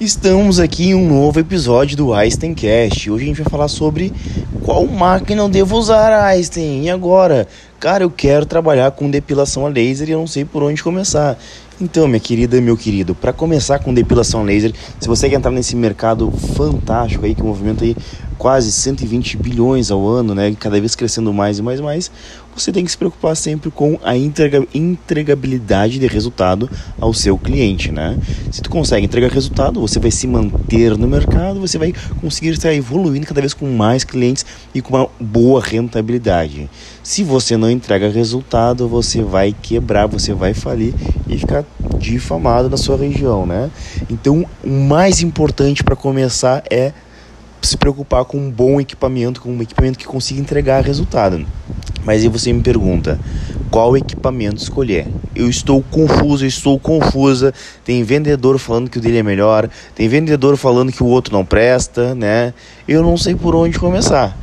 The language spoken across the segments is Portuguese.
Estamos aqui em um novo episódio do Einsteincast. Hoje a gente vai falar sobre qual máquina eu devo usar, Einstein. E agora? Cara, eu quero trabalhar com depilação a laser e eu não sei por onde começar. Então, minha querida meu querido, para começar com depilação laser, se você quer entrar nesse mercado fantástico aí, que movimenta aí quase 120 bilhões ao ano, né, cada vez crescendo mais e mais e mais, você tem que se preocupar sempre com a entregabilidade de resultado ao seu cliente, né? Se tu consegue entregar resultado, você vai se manter no mercado, você vai conseguir estar evoluindo cada vez com mais clientes e com uma boa rentabilidade. Se você não entrega resultado, você vai quebrar, você vai falir e ficar difamado na sua região, né? Então, o mais importante para começar é se preocupar com um bom equipamento, com um equipamento que consiga entregar resultado. Mas aí você me pergunta, qual equipamento escolher? Eu estou confuso, estou confusa. Tem vendedor falando que o dele é melhor, tem vendedor falando que o outro não presta, né? Eu não sei por onde começar.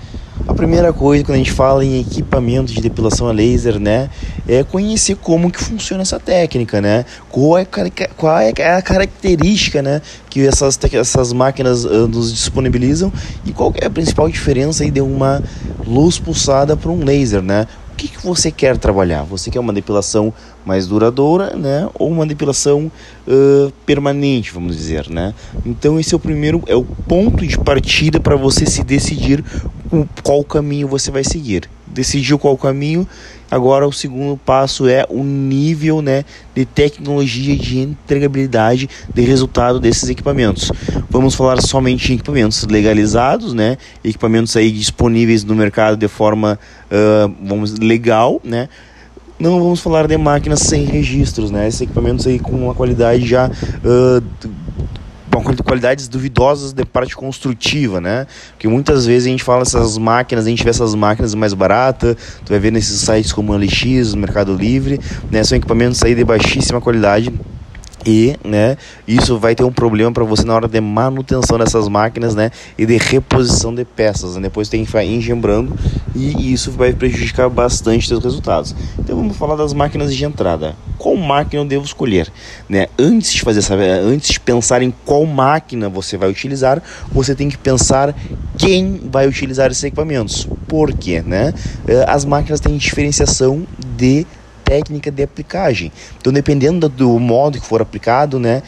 A primeira coisa quando a gente fala em equipamento de depilação a laser, né, é conhecer como que funciona essa técnica, né? Qual é, qual é a característica, né, que essas, essas máquinas uh, nos disponibilizam e qual é a principal diferença aí de uma luz pulsada para um laser, né? que, que você quer trabalhar? Você quer uma depilação mais duradoura, né? Ou uma depilação uh, permanente, vamos dizer, né? Então esse é o primeiro, é o ponto de partida para você se decidir qual caminho você vai seguir. Decidiu qual caminho, agora o segundo passo é o nível né, de tecnologia de entregabilidade de resultado desses equipamentos. Vamos falar somente em equipamentos legalizados, né, equipamentos aí disponíveis no mercado de forma uh, vamos, legal, né, não vamos falar de máquinas sem registros, né? Esses equipamentos aí com uma qualidade já uh, com qualidades duvidosas de parte construtiva, né? Porque muitas vezes a gente fala essas máquinas, a gente vê essas máquinas mais baratas, tu vai ver nesses sites como LX, Mercado Livre, né? São equipamentos aí de baixíssima qualidade e né, isso vai ter um problema para você na hora de manutenção dessas máquinas né, e de reposição de peças. Né? Depois tem que ficar engembrando e isso vai prejudicar bastante os resultados. Então vamos falar das máquinas de entrada. Qual máquina eu devo escolher? Né? Antes de fazer essa, antes de pensar em qual máquina você vai utilizar, você tem que pensar quem vai utilizar esses equipamentos. Por quê? Né? Eh, as máquinas têm diferenciação de técnica de aplicagem. Então, dependendo do modo que for aplicado, né,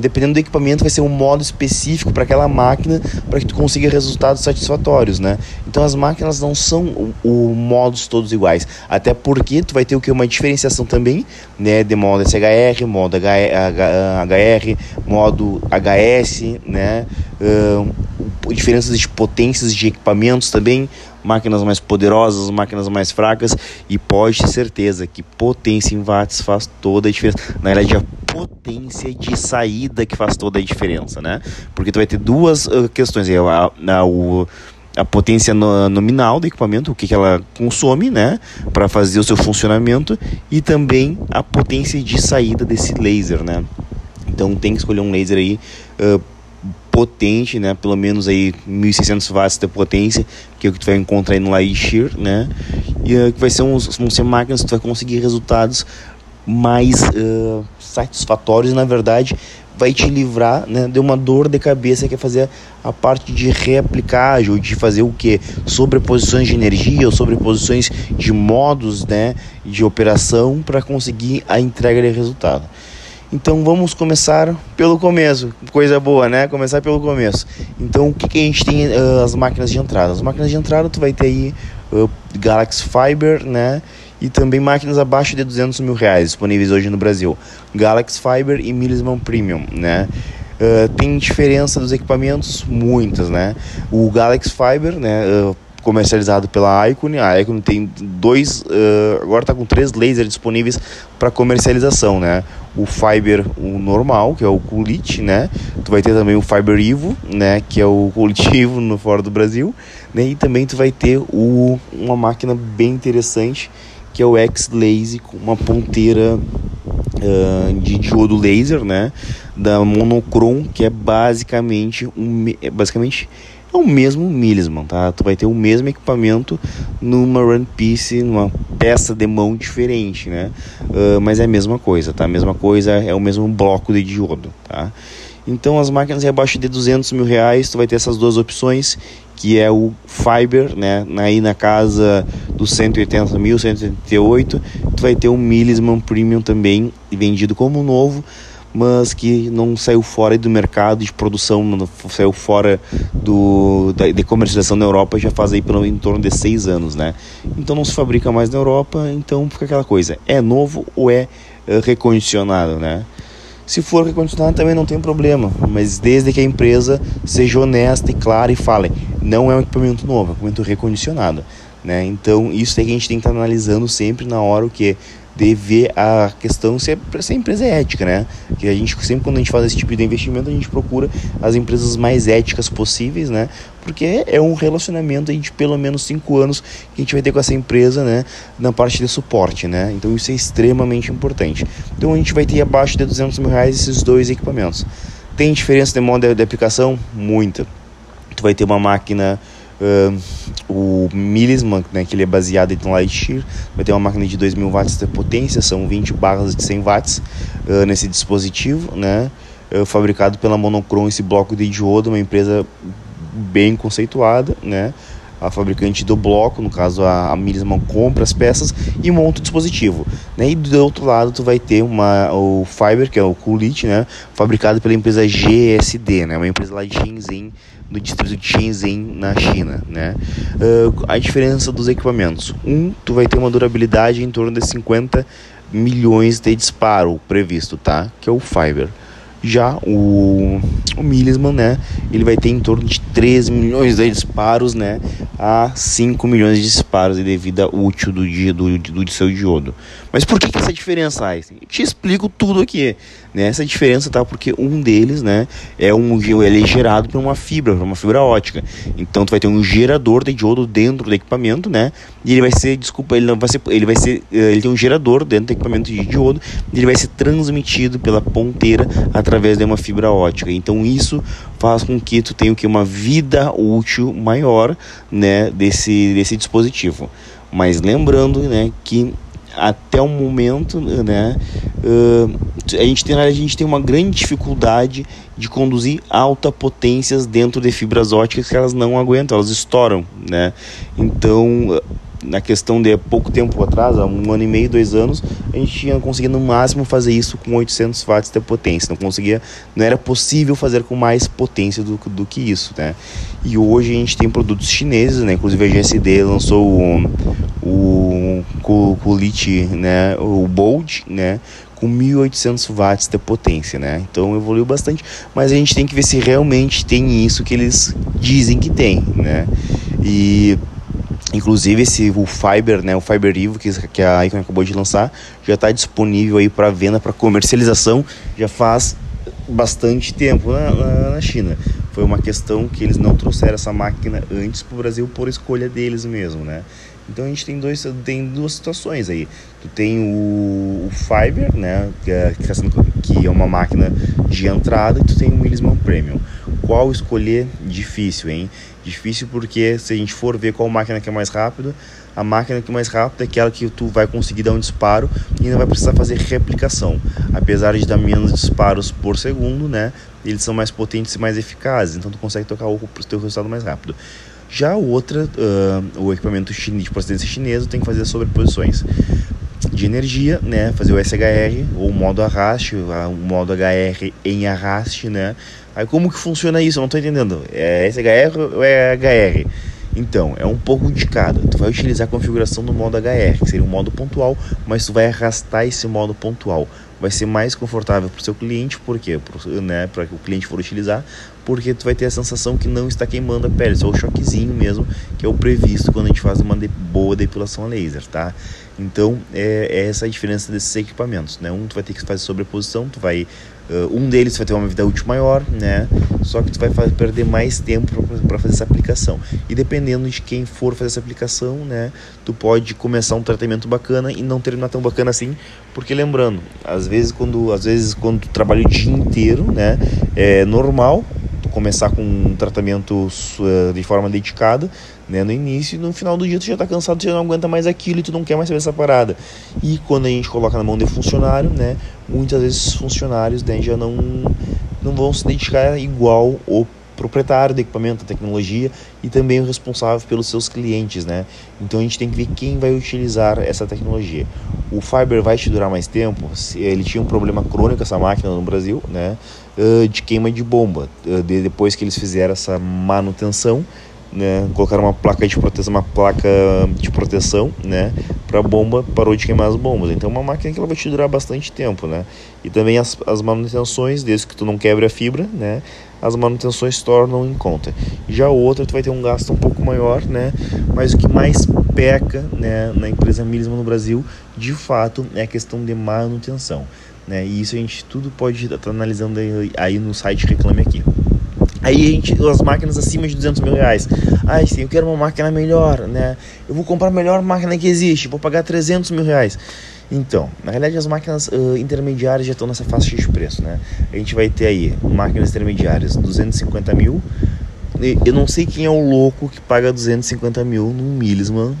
dependendo do equipamento, vai ser um modo específico para aquela máquina para que tu consiga resultados satisfatórios, né? Então, as máquinas não são o, o modos todos iguais, até porque tu vai ter o que uma diferenciação também, né, de modo SHR, modo HR, modo HS, né? Uh, diferenças de potências de equipamentos também máquinas mais poderosas, máquinas mais fracas e pode ter certeza que potência em watts faz toda a diferença. Na verdade, a potência de saída que faz toda a diferença, né? Porque tu vai ter duas uh, questões aí, a, a, o, a potência no, nominal do equipamento, o que, que ela consome, né, para fazer o seu funcionamento e também a potência de saída desse laser, né? Então tem que escolher um laser aí uh, potente, né? Pelo menos aí 1600 watts de potência, que é o que tu vai encontrar aí no Lightyear, né? E uh, que vai ser uns, vão ser máquinas que tu vai conseguir resultados mais uh, satisfatórios, na verdade, vai te livrar né, de uma dor de cabeça que é fazer a parte de reaplicagem, ou de fazer o que? Sobreposições de energia, ou sobreposições de modos né, de operação para conseguir a entrega de resultado. Então vamos começar pelo começo, coisa boa, né? Começar pelo começo. Então o que, que a gente tem uh, as máquinas de entrada? As máquinas de entrada tu vai ter aí uh, Galaxy Fiber, né? E também máquinas abaixo de 200 mil reais disponíveis hoje no Brasil. Galaxy Fiber e Millisman Premium, né? Uh, tem diferença dos equipamentos? Muitas, né? O Galaxy Fiber, né? Comercializado pela Icon. A Icon tem dois, uh, agora está com três lasers disponíveis para comercialização, né? O Fiber, o normal, que é o Coolite, né? Tu vai ter também o Fiber Evo, né? Que é o Coolitivo no fora do Brasil, né? E também tu vai ter o, uma máquina bem interessante que é o X-Laser com uma ponteira uh, de diodo laser, né? Da Monochrome, que é basicamente um, é basicamente é o mesmo Millisman, tá? Tu vai ter o mesmo equipamento numa run piece, numa peça de mão diferente, né? Uh, mas é a mesma coisa, tá? A mesma coisa é o mesmo bloco de diodo, tá? Então as máquinas abaixo de 200 mil reais, tu vai ter essas duas opções, que é o Fiber, né? Aí na casa dos 180 mil, 188, tu vai ter o Millisman Premium também, vendido como novo, mas que não saiu fora do mercado de produção, não saiu fora do, da, de comercialização na Europa já faz aí pelo em torno de seis anos, né? Então não se fabrica mais na Europa, então fica aquela coisa, é novo ou é uh, recondicionado, né? Se for recondicionado também não tem problema, mas desde que a empresa seja honesta e clara e fale, não é um equipamento novo, é um equipamento recondicionado, né? Então isso é que a gente tem que estar analisando sempre na hora o que de ver a questão se, é, se a empresa é ética, né? Que a gente sempre quando a gente faz esse tipo de investimento a gente procura as empresas mais éticas possíveis, né? Porque é um relacionamento de pelo menos cinco anos que a gente vai ter com essa empresa, né? Na parte de suporte, né? Então isso é extremamente importante. Então a gente vai ter abaixo de 200 mil reais esses dois equipamentos. Tem diferença de modo de aplicação? Muita. Tu vai ter uma máquina Uh, o Millisman, né, que ele é baseado em Lightyear, vai ter uma máquina de 2000 watts de potência, são 20 barras de 100 watts uh, nesse dispositivo, né, uh, fabricado pela Monochrome, esse bloco de diodo, uma empresa bem conceituada, né, a fabricante do bloco, no caso a, a Millisman compra as peças e monta o dispositivo, né? E do outro lado tu vai ter uma o Fiber, que é o Coolite, né, fabricado pela empresa GSD, né, uma empresa lá de Shenzhen do distrito de Shenzhen na China, né? Uh, a diferença dos equipamentos, um, tu vai ter uma durabilidade em torno de 50 milhões de disparo previsto, tá? Que é o Fiber. Já o, o Millisman, né, ele vai ter em torno de 3 milhões de disparos, né, a 5 milhões de disparos de vida útil do, do, do, do seu diodo. Mas por que, que essa diferença? Eu te explico tudo aqui. Né? Essa diferença tá porque um deles, né, é um ele é gerado por uma fibra, por uma fibra ótica. Então tu vai ter um gerador de diodo dentro do equipamento, né? E ele vai ser, desculpa, ele não vai ser, ele vai ser, eh, ele tem um gerador dentro do equipamento de diodo, e ele vai ser transmitido pela ponteira através de uma fibra ótica. Então isso faz com que tu tenha que uma vida útil maior, né, desse desse dispositivo. Mas lembrando, né, que até o momento, né, uh, a, gente tem, a gente tem uma grande dificuldade de conduzir alta potências dentro de fibras óticas que elas não aguentam, elas estouram, né? Então, na questão de pouco tempo atrás, há um ano e meio, dois anos, a gente tinha conseguido no máximo fazer isso com 800 watts de potência. Não conseguia, não era possível fazer com mais potência do, do que isso, né? E hoje a gente tem produtos chineses, né? Inclusive a GSD lançou o, o, o, o Lit, né? O Bold, né? com 1800 watts de potência, né? Então evoluiu bastante, mas a gente tem que ver se realmente tem isso que eles dizem que tem, né? E Inclusive esse o Fiber, né, o Fiber Evo que, que a Icon acabou de lançar, já está disponível aí para venda, para comercialização, já faz bastante tempo na, na, na, China. Foi uma questão que eles não trouxeram essa máquina antes para o Brasil por escolha deles mesmo, né? Então a gente tem, dois, tem duas situações aí. Tu tem o, o Fiber, né, que é, que, tá é uma máquina de entrada, e tu tem o Willisman Premium. Qual escolher? Difícil, hein? Difícil porque se a gente for ver qual máquina que é mais rápida, a máquina que é mais rápida é aquela que tu vai conseguir dar um disparo e não vai precisar fazer replicação. Apesar de dar menos disparos por segundo, né? Eles são mais potentes e mais eficazes, então tu consegue tocar o teu resultado mais rápido. Já outra, uh, o equipamento chinês, de procedência chinesa tem que fazer sobreposições de energia, né? Fazer o SHR ou modo arraste, o modo HR em arraste, né? Aí como que funciona isso? Eu não estou entendendo. É SHR ou é HR? Então, é um pouco de cada. Tu vai utilizar a configuração do modo HR, que seria um modo pontual, mas tu vai arrastar esse modo pontual. Vai ser mais confortável para o seu cliente, por quê? Né, para que o cliente for utilizar, porque tu vai ter a sensação que não está queimando a pele, só o choquezinho mesmo, que é o previsto quando a gente faz uma de boa depilação a laser, tá? Então, é, é essa a diferença desses equipamentos, né? Um tu vai ter que fazer sobreposição, tu vai Uh, um deles vai ter uma vida útil maior, né? Só que tu vai fazer, perder mais tempo para fazer essa aplicação. E dependendo de quem for fazer essa aplicação, né? Tu pode começar um tratamento bacana e não terminar tão bacana assim, porque lembrando, às vezes quando, às vezes quando tu trabalha o dia inteiro, né? É normal começar com um tratamento uh, de forma dedicada, né, no início, e no final do dia tu já tá cansado, tu já não aguenta mais aquilo e tu não quer mais saber essa parada. E quando a gente coloca na mão de funcionário, né, muitas vezes funcionários né, já não, não vão se dedicar igual o proprietário do equipamento, da tecnologia e também o responsável pelos seus clientes, né? Então a gente tem que ver quem vai utilizar essa tecnologia. O Fiber vai te durar mais tempo. Ele tinha um problema crônico essa máquina no Brasil, né? De queima de bomba. Depois que eles fizeram essa manutenção, né, colocaram uma placa de proteção, uma placa de proteção, né, para bomba parou de queimar as bombas. Então é uma máquina que ela vai te durar bastante tempo, né? E também as, as manutenções, desde que tu não quebre a fibra, né, as manutenções tornam em conta. Já outra tu vai ter um gasto um pouco maior, né? Mas o que mais peca, né, na empresa Milisma no Brasil, de fato, é a questão de manutenção, né? E isso a gente tudo pode estar tá analisando aí, aí no site Reclame Aqui. Aí a gente, as máquinas acima de 200 mil reais. Ah, sim, eu quero uma máquina melhor, né? Eu vou comprar a melhor máquina que existe, vou pagar 300 mil reais. Então, na realidade as máquinas uh, intermediárias já estão nessa faixa de preço, né? A gente vai ter aí máquinas intermediárias 250 mil. Eu não sei quem é o louco que paga 250 mil num Milisman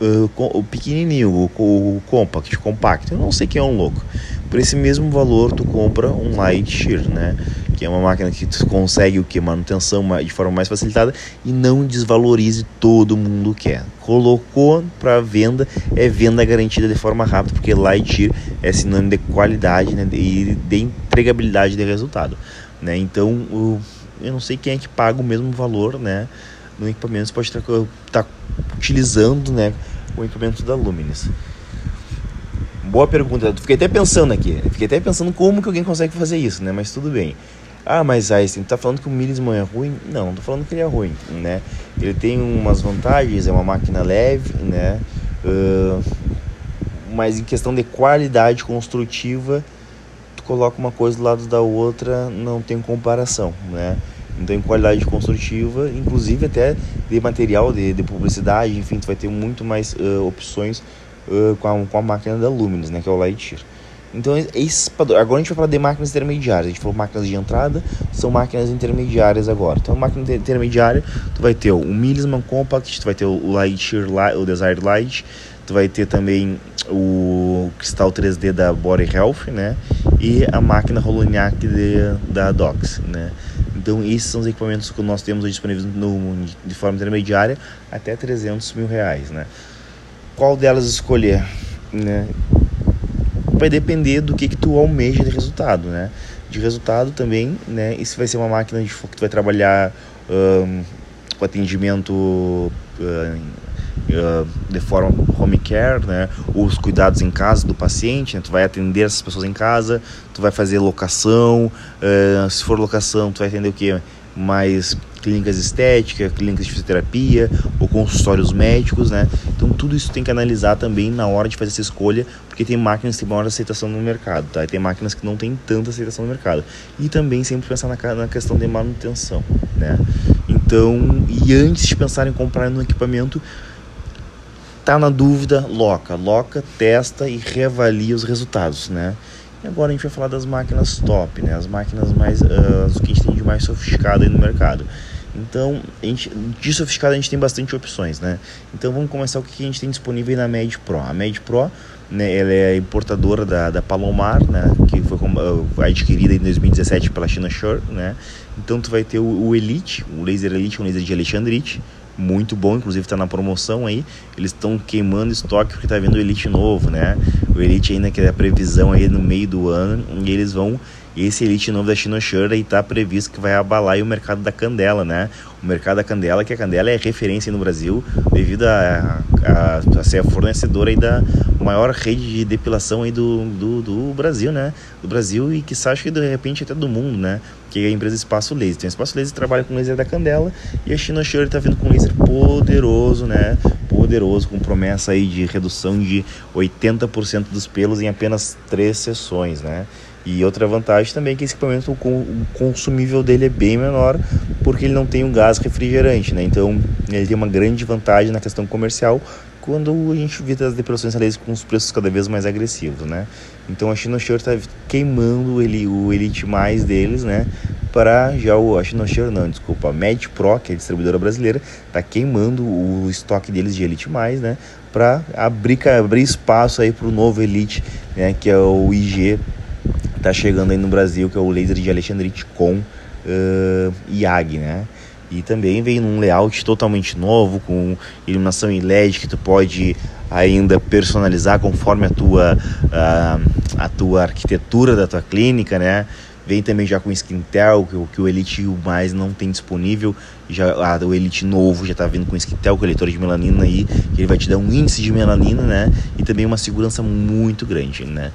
uh, o pequenininho, o, o, compact, compacto. Eu não sei quem é um louco. Por esse mesmo valor tu compra um Lightyear, né? que é uma máquina que consegue o que manutenção de forma mais facilitada e não desvalorize todo mundo quer. Colocou para venda é venda garantida de forma rápida, porque Lightyear é sinônimo de qualidade né, e de entregabilidade de resultado, né? Então, eu não sei quem é que paga o mesmo valor, né? No equipamento você pode estar tá utilizando, né, o equipamento da Luminis. Boa pergunta. Fiquei até pensando aqui. Fiquei até pensando como que alguém consegue fazer isso, né? Mas tudo bem. Ah, mas Einstein, tá falando que o Milisman é ruim? Não, não tô falando que ele é ruim, né? Ele tem umas vantagens, é uma máquina leve, né? Uh, mas em questão de qualidade construtiva, tu coloca uma coisa do lado da outra, não tem comparação, né? Então, em qualidade construtiva, inclusive até de material, de, de publicidade, enfim, tu vai ter muito mais uh, opções uh, com, a, com a máquina da Luminous, né? Que é o Lightyear. Então, esses, agora a gente vai falar de máquinas intermediárias. A gente falou máquinas de entrada, são máquinas intermediárias agora. Então, máquina intermediária, tu vai ter o Milisman Compact, tu vai ter o Lightyear, o Desire Light, tu vai ter também o cristal 3D da Body Health, né? E a máquina Holoniac de, da Docs, né? Então, esses são os equipamentos que nós temos disponíveis no, de forma intermediária até 300 mil reais, né? Qual delas escolher, né? vai depender do que, que tu almeja de resultado, né? De resultado também, né? Isso vai ser uma máquina de que tu vai trabalhar um, com atendimento uh, de forma home care, né? Os cuidados em casa do paciente, né? Tu vai atender essas pessoas em casa, tu vai fazer locação, uh, se for locação, tu vai atender o que? Mais clínicas estéticas, clínicas de fisioterapia ou consultórios médicos, né? Então tudo isso tem que analisar também na hora de fazer essa escolha, porque tem máquinas que têm maior aceitação no mercado, tá? E tem máquinas que não têm tanta aceitação no mercado. E também sempre pensar na, na questão de manutenção, né? Então, e antes de pensar em comprar um equipamento, tá na dúvida, loca, loca, testa e reavalia os resultados, né? E agora a gente vai falar das máquinas top, né? As máquinas mais, uh, que a gente tem de mais sofisticado aí no mercado. Então, a gente, de sofisticado a gente tem bastante opções, né? Então vamos começar o que a gente tem disponível na Med Pro. A Med Pro, né, ela é importadora da, da Palomar, né, que foi uh, adquirida em 2017 pela China Shure, né? Então tu vai ter o, o Elite, o laser Elite, um laser de Alexandrite, muito bom, inclusive está na promoção aí. Eles estão queimando estoque porque tá vendo o Elite novo, né? O Elite ainda que é a previsão aí no meio do ano e eles vão esse Elite novo da Shinoshura e está previsto que vai abalar o mercado da candela, né? O mercado da candela, que a candela é referência no Brasil devido a, a, a ser a fornecedora aí da maior rede de depilação aí do, do, do Brasil, né? Do Brasil e que acho que de repente até do mundo, né? Que é a empresa Espaço Laser. Então, Espaço Laser trabalha com laser da candela e a Shinoshura está vindo com laser poderoso, né? Poderoso, com promessa aí de redução de 80% dos pelos em apenas três sessões, né? E outra vantagem também é que esse equipamento, o consumível dele é bem menor, porque ele não tem um gás refrigerante, né? Então, ele tem uma grande vantagem na questão comercial quando a gente vê as depilações laser com os preços cada vez mais agressivos, né? Então, a China Shore está queimando ele, o Elite mais deles, né? para já o, acho não, não, desculpa, a Med Pro, que é a distribuidora brasileira, tá queimando o estoque deles de Elite Mais, né, para abrir, abrir espaço aí para o novo Elite, né, que é o IG, tá chegando aí no Brasil, que é o laser de Alexandrite com uh, IAG, né. E também vem num layout totalmente novo, com iluminação em LED que tu pode ainda personalizar conforme a tua, a, a tua arquitetura da tua clínica, né? Vem também já com Skintel, que, que o Elite mais não tem disponível. Já, a, o Elite novo já está vindo com Skintel, com leitor de melanina aí, que ele vai te dar um índice de melanina, né? E também uma segurança muito grande, né?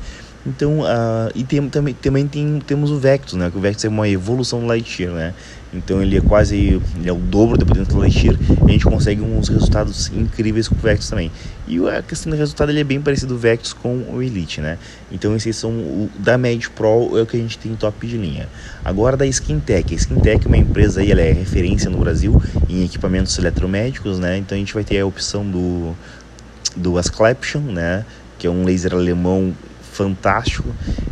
Então, uh, e tem, também, também tem, temos o Vectus, né? Que o Vectus é uma evolução do Lightyear, né? Então ele é quase ele é o dobro da potência do Lightyear e a gente consegue uns resultados incríveis com o Vectus também. E a questão do resultado ele é bem parecido do Vectus com o Elite, né? Então esses são o da Med Pro é o que a gente tem top de linha. Agora da Skintech, a Skintech é uma empresa aí, ela é referência no Brasil em equipamentos eletromédicos, né? Então a gente vai ter a opção do do Asclepion, né? Que é um laser alemão fantástico.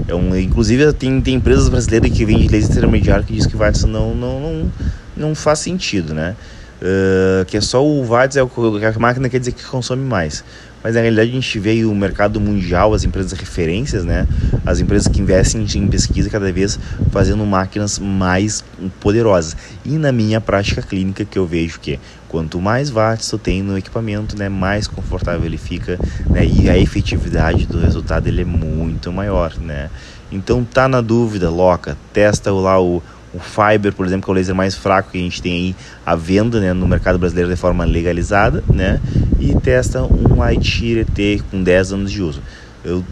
É um, inclusive tem, tem empresas brasileiras que vendem laser intermediário que diz que Watts não, não, não, não faz sentido, né? Uh, que é só o Watts é o, a máquina quer dizer que consome mais mas na realidade a gente vê o mercado mundial, as empresas referências, né? As empresas que investem em pesquisa cada vez fazendo máquinas mais poderosas. E na minha prática clínica que eu vejo que quanto mais watts tu tem no equipamento, né, mais confortável ele fica, né? E a efetividade do resultado ele é muito maior, né? Então tá na dúvida, loca, testa lá o o Fiber, por exemplo, que é o laser mais fraco que a gente tem aí à venda né, no mercado brasileiro de forma legalizada, né? E testa um Lightyear ET com 10 anos de uso. Eu,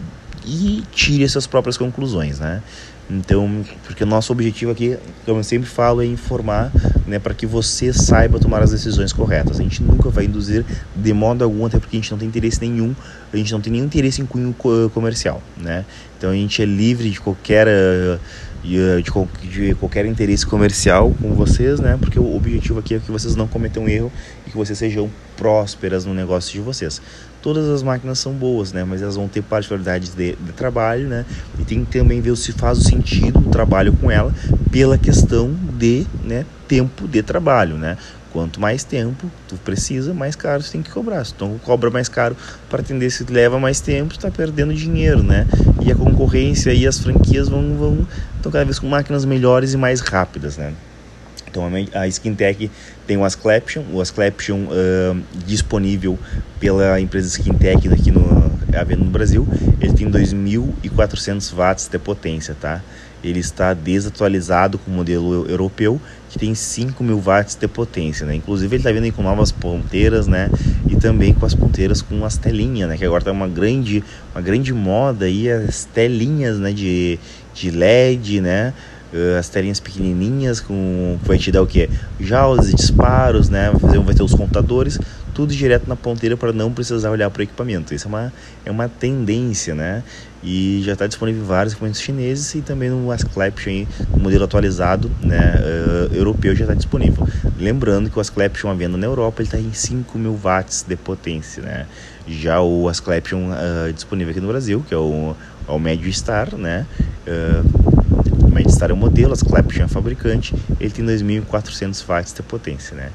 e tire suas próprias conclusões, né? Então, porque o nosso objetivo aqui, como eu sempre falo, é informar, né, para que você saiba tomar as decisões corretas. A gente nunca vai induzir de modo algum, até porque a gente não tem interesse nenhum, a gente não tem nenhum interesse em cunho comercial, né? Então a gente é livre de qualquer uh, de, de, qualquer interesse comercial com vocês, né? Porque o objetivo aqui é que vocês não cometam erro e que vocês sejam prósperas no negócio de vocês. Todas as máquinas são boas, né? Mas elas vão ter particularidades de, de trabalho, né? E tem que também ver se faz o sentido o trabalho com ela pela questão de né, tempo de trabalho, né? Quanto mais tempo tu precisa, mais caro tu tem que cobrar. Se tu cobra mais caro para atender, se leva mais tempo, está perdendo dinheiro, né? E a concorrência e as franquias vão, vão estão cada vez com máquinas melhores e mais rápidas, né? Então a Skintech tem o Asclepion, o Asclepion uh, disponível pela empresa Skintech aqui no, no Brasil, ele tem 2.400 watts de potência, tá? Ele está desatualizado com o modelo europeu, que tem 5.000 watts de potência, né? Inclusive ele está vindo com novas ponteiras, né? E também com as ponteiras com as telinhas, né? Que agora está uma grande, uma grande moda aí, as telinhas, né? De, de LED, né? Uh, as telinhas pequenininhas com vai te dar o que jaulas e disparos né vai, fazer, vai ter os contadores tudo direto na ponteira para não precisar olhar para o equipamento isso é uma é uma tendência né e já está disponível vários equipamentos chineses e também no Asclepion no modelo atualizado né uh, europeu já está disponível lembrando que o Asclepion à venda na Europa ele está em 5 mil watts de potência né já o Asclepion uh, disponível aqui no Brasil que é o ao médio Star, né? Uh, o Star é o modelo, as Clapton é a fabricante, ele tem 2.400 watts de potência, né?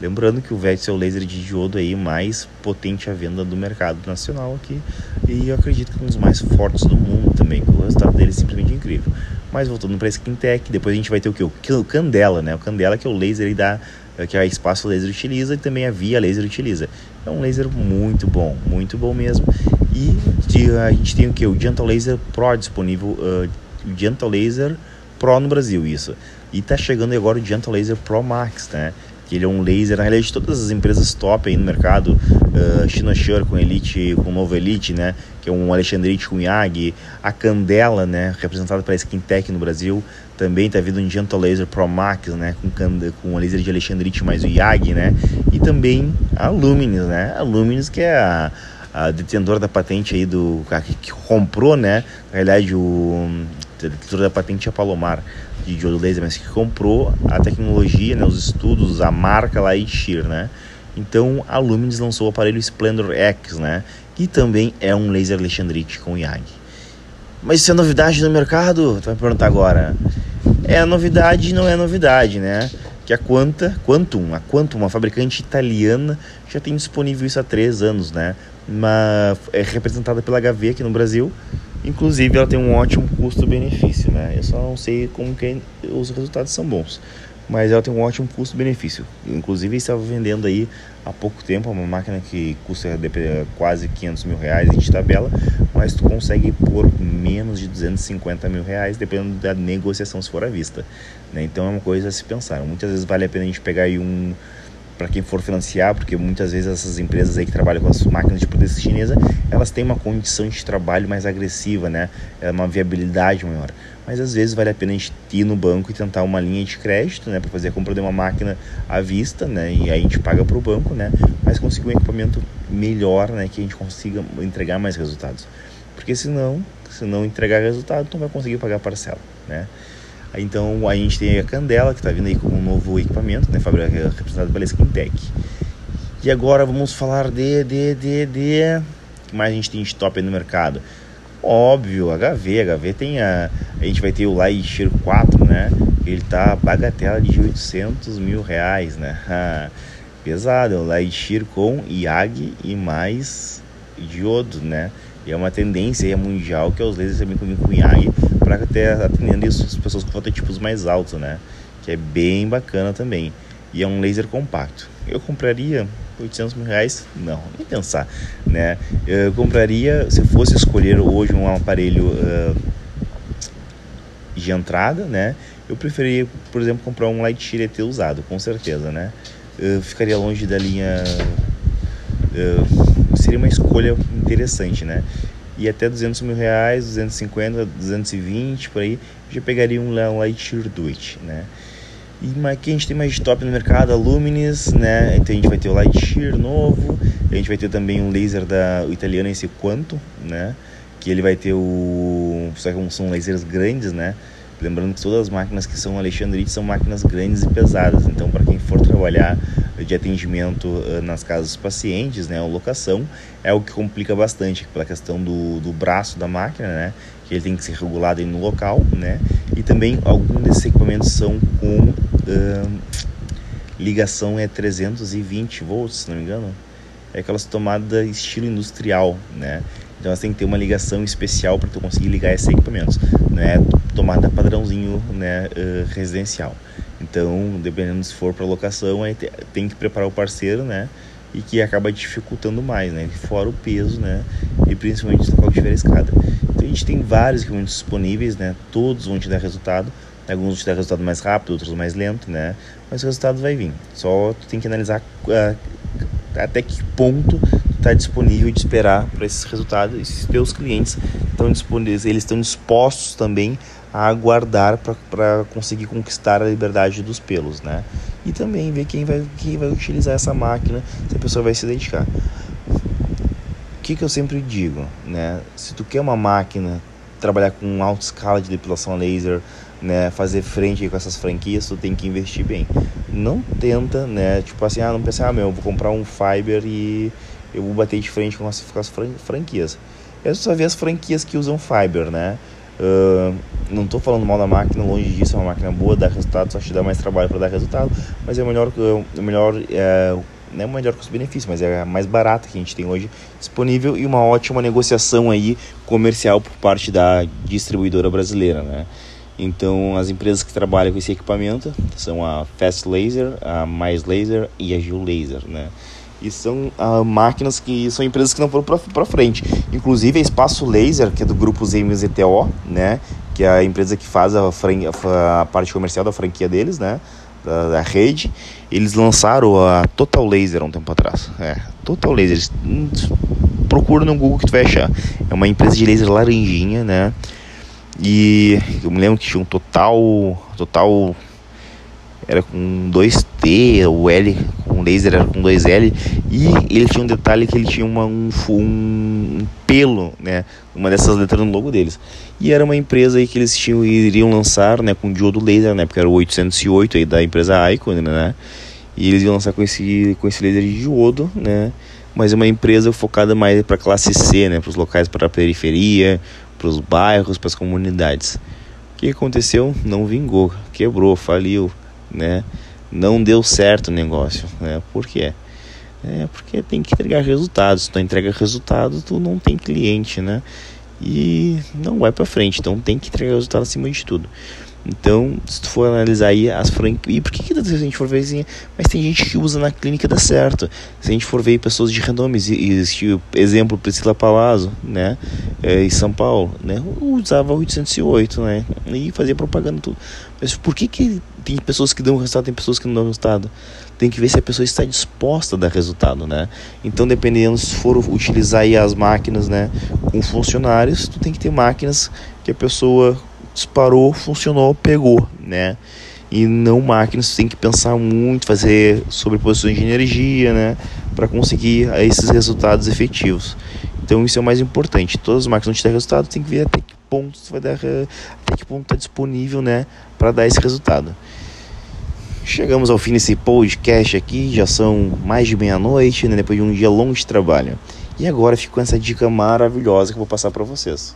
Lembrando que o Vex é o laser de diodo aí mais potente à venda do mercado nacional aqui e eu acredito que é um dos mais fortes do mundo também, que o resultado dele é simplesmente incrível. Mas voltando para a Skintech, depois a gente vai ter o que? O Candela, né? O Candela que é o laser da que a Espaço Laser utiliza e também a Via Laser utiliza. É um laser muito bom, muito bom mesmo. E a gente tem o que? O Gentle Laser Pro disponível, uh, o Gentle Laser Pro no Brasil, isso. E tá chegando agora o Gentle Laser Pro Max, né? Que ele é um laser, na realidade, todas as empresas top aí no mercado, uh, Shinoshure com Elite, com novo Elite, né? Que é um Alexandrite com Yagi, a Candela, né? Representada pela Skintech no Brasil, também tá vindo um Gentle Laser Pro Max, né? Com, com laser de Alexandrite mais o Yagi, né? E também a Luminous, né? A Luminous que é a a detentora da patente aí do que, comprou, né? Na realidade, o detentor da patente é Palomar de diodo laser, mas que comprou a tecnologia, né, os estudos, a marca lá Ishir, né? Então a Lumines lançou o aparelho Splendor X, né? Que também é um laser Alexandrite com YAG. Mas isso é novidade no mercado? Tu vai perguntar agora. é novidade não é novidade, né? Que a Quanta, Quantum, a Quantum, uma fabricante italiana, já tem disponível isso há três anos, né? Uma, é representada pela HV aqui no Brasil. Inclusive, ela tem um ótimo custo-benefício, né? Eu só não sei como que os resultados são bons mas ela tem um ótimo custo-benefício. Inclusive, estava vendendo aí há pouco tempo uma máquina que custa quase 500 mil reais, gente tabela, mas tu consegue por menos de 250 mil reais, dependendo da negociação se for à vista. Né? Então é uma coisa a se pensar. Muitas vezes vale a pena a gente pegar aí um para quem for financiar, porque muitas vezes essas empresas aí que trabalham com as máquinas de potência chinesa, elas têm uma condição de trabalho mais agressiva, né? É uma viabilidade maior. Mas às vezes vale a pena a gente ir no banco e tentar uma linha de crédito, né, para fazer a compra de uma máquina à vista, né? E aí a gente paga para o banco, né? Mas conseguir um equipamento melhor, né, que a gente consiga entregar mais resultados. Porque senão, se não entregar resultado, não vai conseguir pagar a parcela, né? Então a gente tem a Candela, que está vindo aí com um novo equipamento, né, representado pela Skintech. E agora vamos falar de, de, de, de... O que mais a gente tem de top aí no mercado? Óbvio, HV, HV tem a... A gente vai ter o Lightyear 4, né? Ele tá bagatela de 800 mil reais, né? Pesado, é o Lightyear com IAG e mais diodo, né? E é uma tendência mundial que é os lasers também com IAG para até atendendo isso as pessoas com fototipos mais altos, né? Que é bem bacana também. E é um laser compacto. Eu compraria 800 mil reais? Não, nem pensar, né? Eu compraria, se fosse escolher hoje um aparelho uh, de entrada, né? Eu preferiria, por exemplo, comprar um Lightyear ET usado, com certeza, né? Eu ficaria longe da linha... Uh, seria uma escolha interessante, né? e até 200 mil reais, 250, 220 por aí, já pegaria um, um Lightyear Duet, né? E aqui a gente tem mais de top no mercado, a Luminis, né? Então a gente vai ter o Lightyear novo, a gente vai ter também um laser da o italiano esse Quanto, né? Que ele vai ter o só que são lasers grandes, né? Lembrando que todas as máquinas que são Alexandrite são máquinas grandes e pesadas. Então, para quem for trabalhar de atendimento uh, nas casas dos pacientes, né, ou locação, é o que complica bastante pela questão do, do braço da máquina, né, que ele tem que ser regulado no local, né, e também alguns desses equipamentos são com ligação é 320 volts, se não me engano, é aquelas tomadas estilo industrial, né, então você tem que ter uma ligação especial para tu conseguir ligar esses equipamentos, não é tomada padrãozinho né, uh, residencial. Então, dependendo se for para locação, aí tem que preparar o parceiro, né? E que acaba dificultando mais, né? Fora o peso, né? E principalmente se local tiver escada. Então a gente tem vários equipamentos disponíveis, né? Todos vão te dar resultado. Alguns vão te dar resultado mais rápido, outros mais lento, né? Mas o resultado vai vir. Só tu tem que analisar uh, até que ponto está disponível de esperar para esses resultados. E se teus clientes estão disponíveis, eles estão dispostos também a aguardar para conseguir conquistar a liberdade dos pelos, né? E também ver quem vai, quem vai utilizar essa máquina, se a pessoa vai se dedicar. O que, que eu sempre digo, né? Se tu quer uma máquina, trabalhar com alta escala de depilação laser, né, fazer frente com essas franquias, tu tem que investir bem. Não tenta, né, tipo assim, ah, não pensa, ah, meu, eu vou comprar um Fiber e eu vou bater de frente com as, franquias. Eu só vi as franquias que usam Fiber, né? Uh, não estou falando mal da máquina, longe disso, é uma máquina boa, dá resultado, só te dá mais trabalho para dar resultado, mas é o melhor, é melhor é, não é o melhor custo-benefício, mas é a mais barata que a gente tem hoje disponível e uma ótima negociação aí comercial por parte da distribuidora brasileira, né? Então, as empresas que trabalham com esse equipamento são a Fast Laser, a Mais Laser e a Gil Laser, né? E são uh, máquinas que são empresas que não foram para frente. Inclusive a Espaço Laser, que é do grupo ZMZTO, né? Que é a empresa que faz a, a parte comercial da franquia deles, né? Da, da, rede. Eles lançaram a Total Laser um tempo atrás. É, Total Laser. Procura no Google que tu vai achar. É uma empresa de laser laranjinha, né? E eu me lembro que tinha um total. Total. Era com 2T, o L com laser era com 2L. E ele tinha um detalhe que ele tinha uma, um, um, pelo, né? Uma dessas letras no logo deles. E era uma empresa aí que eles tinham, iriam lançar, né? Com diodo laser, né? Porque era o 808 aí da empresa Icon, né? E eles iam lançar com esse, com esse laser de diodo, né? Mas é uma empresa focada mais para classe C, né? Para os locais para a periferia, para os bairros, para as comunidades. O que aconteceu? Não vingou, quebrou, faliu, né? Não deu certo o negócio, né? Por quê? É porque tem que entregar resultados. Tu entrega resultado, tu não tem cliente, né? E não vai para frente. Então tem que entregar resultado acima de tudo. Então, se tu for analisar aí as franquias. E por que, que a gente for ver assim? Mas tem gente que usa na clínica dá certo. Se a gente for ver pessoas de renomes, existe exemplo Priscila Palazzo, né? É, em São Paulo, né? Usava 808, né? E fazia propaganda tudo. Mas por que, que tem pessoas que dão resultado tem pessoas que não dão resultado? Tem que ver se a pessoa está disposta a dar resultado, né? Então, dependendo se for utilizar aí as máquinas, né? Com funcionários, tu tem que ter máquinas que a pessoa disparou, funcionou, pegou, né? E não máquinas, tem que pensar muito, fazer sobreposições de energia, né? Para conseguir esses resultados efetivos. Então isso é o mais importante. Todas as máquinas que te dar resultado, tem que ver até que ponto vai dar, até que ponto está disponível, né? Para dar esse resultado. Chegamos ao fim desse podcast aqui, já são mais de meia-noite, né? depois de um dia longo de trabalho. E agora fico com essa dica maravilhosa que eu vou passar para vocês.